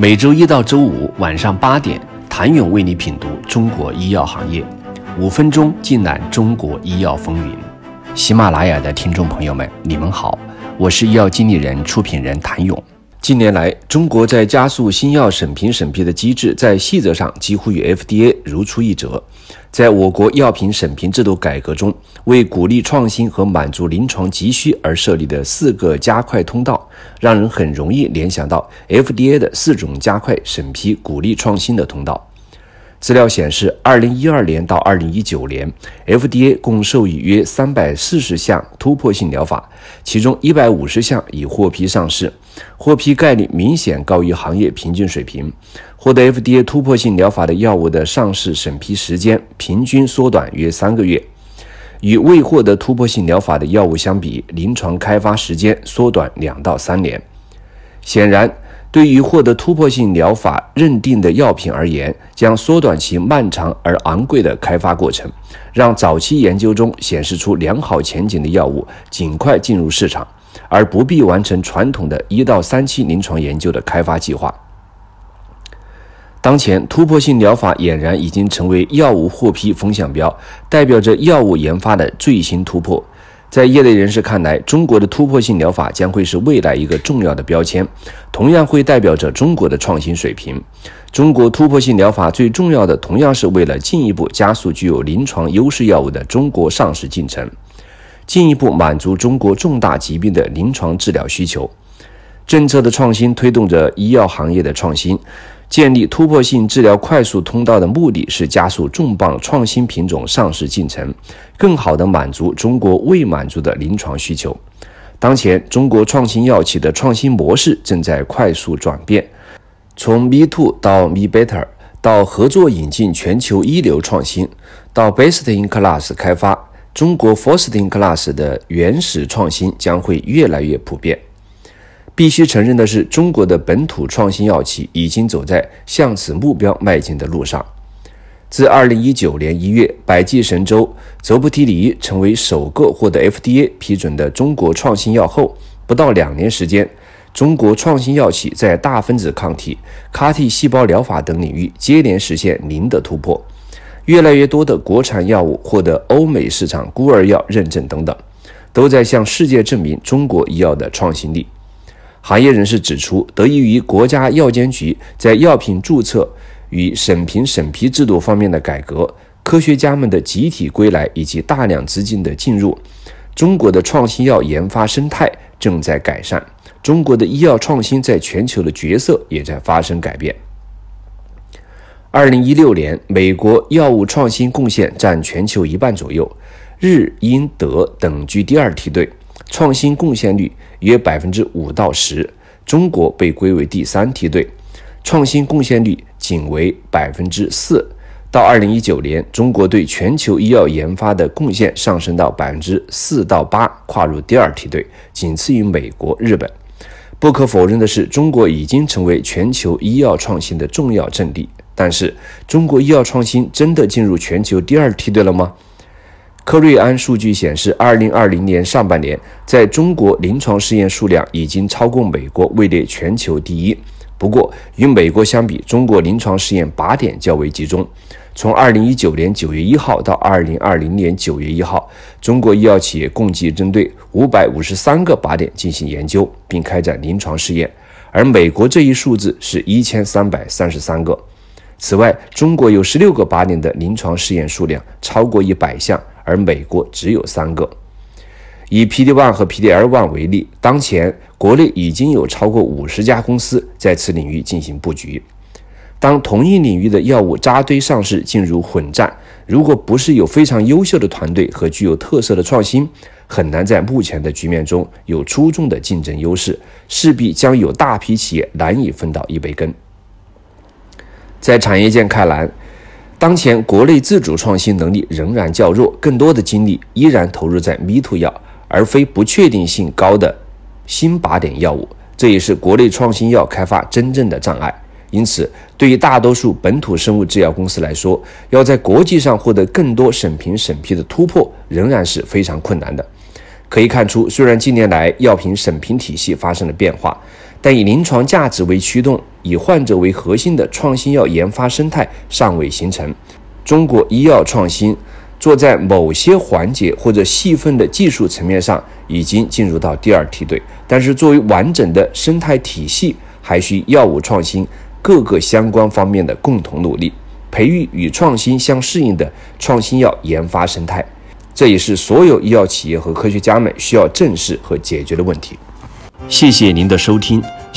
每周一到周五晚上八点，谭勇为你品读中国医药行业，五分钟尽览中国医药风云。喜马拉雅的听众朋友们，你们好，我是医药经理人、出品人谭勇。近年来，中国在加速新药审评审批的机制，在细则上几乎与 FDA 如出一辙。在我国药品审评制度改革中，为鼓励创新和满足临床急需而设立的四个加快通道，让人很容易联想到 FDA 的四种加快审批鼓励创新的通道。资料显示，二零一二年到二零一九年，FDA 共授予约三百四十项突破性疗法，其中一百五十项已获批上市，获批概率明显高于行业平均水平。获得 FDA 突破性疗法的药物的上市审批时间平均缩短约三个月，与未获得突破性疗法的药物相比，临床开发时间缩短两到三年。显然。对于获得突破性疗法认定的药品而言，将缩短其漫长而昂贵的开发过程，让早期研究中显示出良好前景的药物尽快进入市场，而不必完成传统的一到三期临床研究的开发计划。当前，突破性疗法俨然已经成为药物获批风向标，代表着药物研发的最新突破。在业内人士看来，中国的突破性疗法将会是未来一个重要的标签，同样会代表着中国的创新水平。中国突破性疗法最重要的，同样是为了进一步加速具有临床优势药物的中国上市进程，进一步满足中国重大疾病的临床治疗需求。政策的创新推动着医药行业的创新。建立突破性治疗快速通道的目的是加速重磅创新品种上市进程，更好地满足中国未满足的临床需求。当前，中国创新药企的创新模式正在快速转变，从 Me Too 到 Me Better，到合作引进全球一流创新，到 Best in Class 开发，中国 First in Class 的原始创新将会越来越普遍。必须承认的是，中国的本土创新药企已经走在向此目标迈进的路上。自2019年1月，百济神州泽布提尼成为首个获得 FDA 批准的中国创新药后，不到两年时间，中国创新药企在大分子抗体、CAR-T 细胞疗法等领域接连实现零的突破。越来越多的国产药物获得欧美市场孤儿药认证等等，都在向世界证明中国医药的创新力。行业人士指出，得益于国家药监局在药品注册与审评审批制度方面的改革，科学家们的集体归来以及大量资金的进入，中国的创新药研发生态正在改善，中国的医药创新在全球的角色也在发生改变。二零一六年，美国药物创新贡献占全球一半左右，日、英、德等居第二梯队。创新贡献率约百分之五到十，中国被归为第三梯队，创新贡献率仅为百分之四。到二零一九年，中国对全球医药研发的贡献上升到百分之四到八，跨入第二梯队，仅次于美国、日本。不可否认的是，中国已经成为全球医药创新的重要阵地。但是，中国医药创新真的进入全球第二梯队了吗？科瑞安数据显示，二零二零年上半年，在中国临床试验数量已经超过美国，位列全球第一。不过，与美国相比，中国临床试验靶点较为集中。从二零一九年九月一号到二零二零年九月一号，中国医药企业共计针对五百五十三个靶点进行研究，并开展临床试验，而美国这一数字是一千三百三十三个。此外，中国有十六个靶点的临床试验数量超过一百项。而美国只有三个。以 PD-1 和 PD-L1 为例，当前国内已经有超过五十家公司在此领域进行布局。当同一领域的药物扎堆上市，进入混战，如果不是有非常优秀的团队和具有特色的创新，很难在目前的局面中有出众的竞争优势，势必将有大批企业难以分到一杯羹。在产业界看来，当前国内自主创新能力仍然较弱，更多的精力依然投入在 Me Too 药，而非不确定性高的新靶点药物。这也是国内创新药开发真正的障碍。因此，对于大多数本土生物制药公司来说，要在国际上获得更多审评审批的突破，仍然是非常困难的。可以看出，虽然近年来药品审评体系发生了变化，但以临床价值为驱动。以患者为核心的创新药研发生态尚未形成。中国医药创新做在某些环节或者细分的技术层面上已经进入到第二梯队，但是作为完整的生态体系，还需药物创新各个相关方面的共同努力，培育与创新相适应的创新药研发生态。这也是所有医药企业和科学家们需要正视和解决的问题。谢谢您的收听。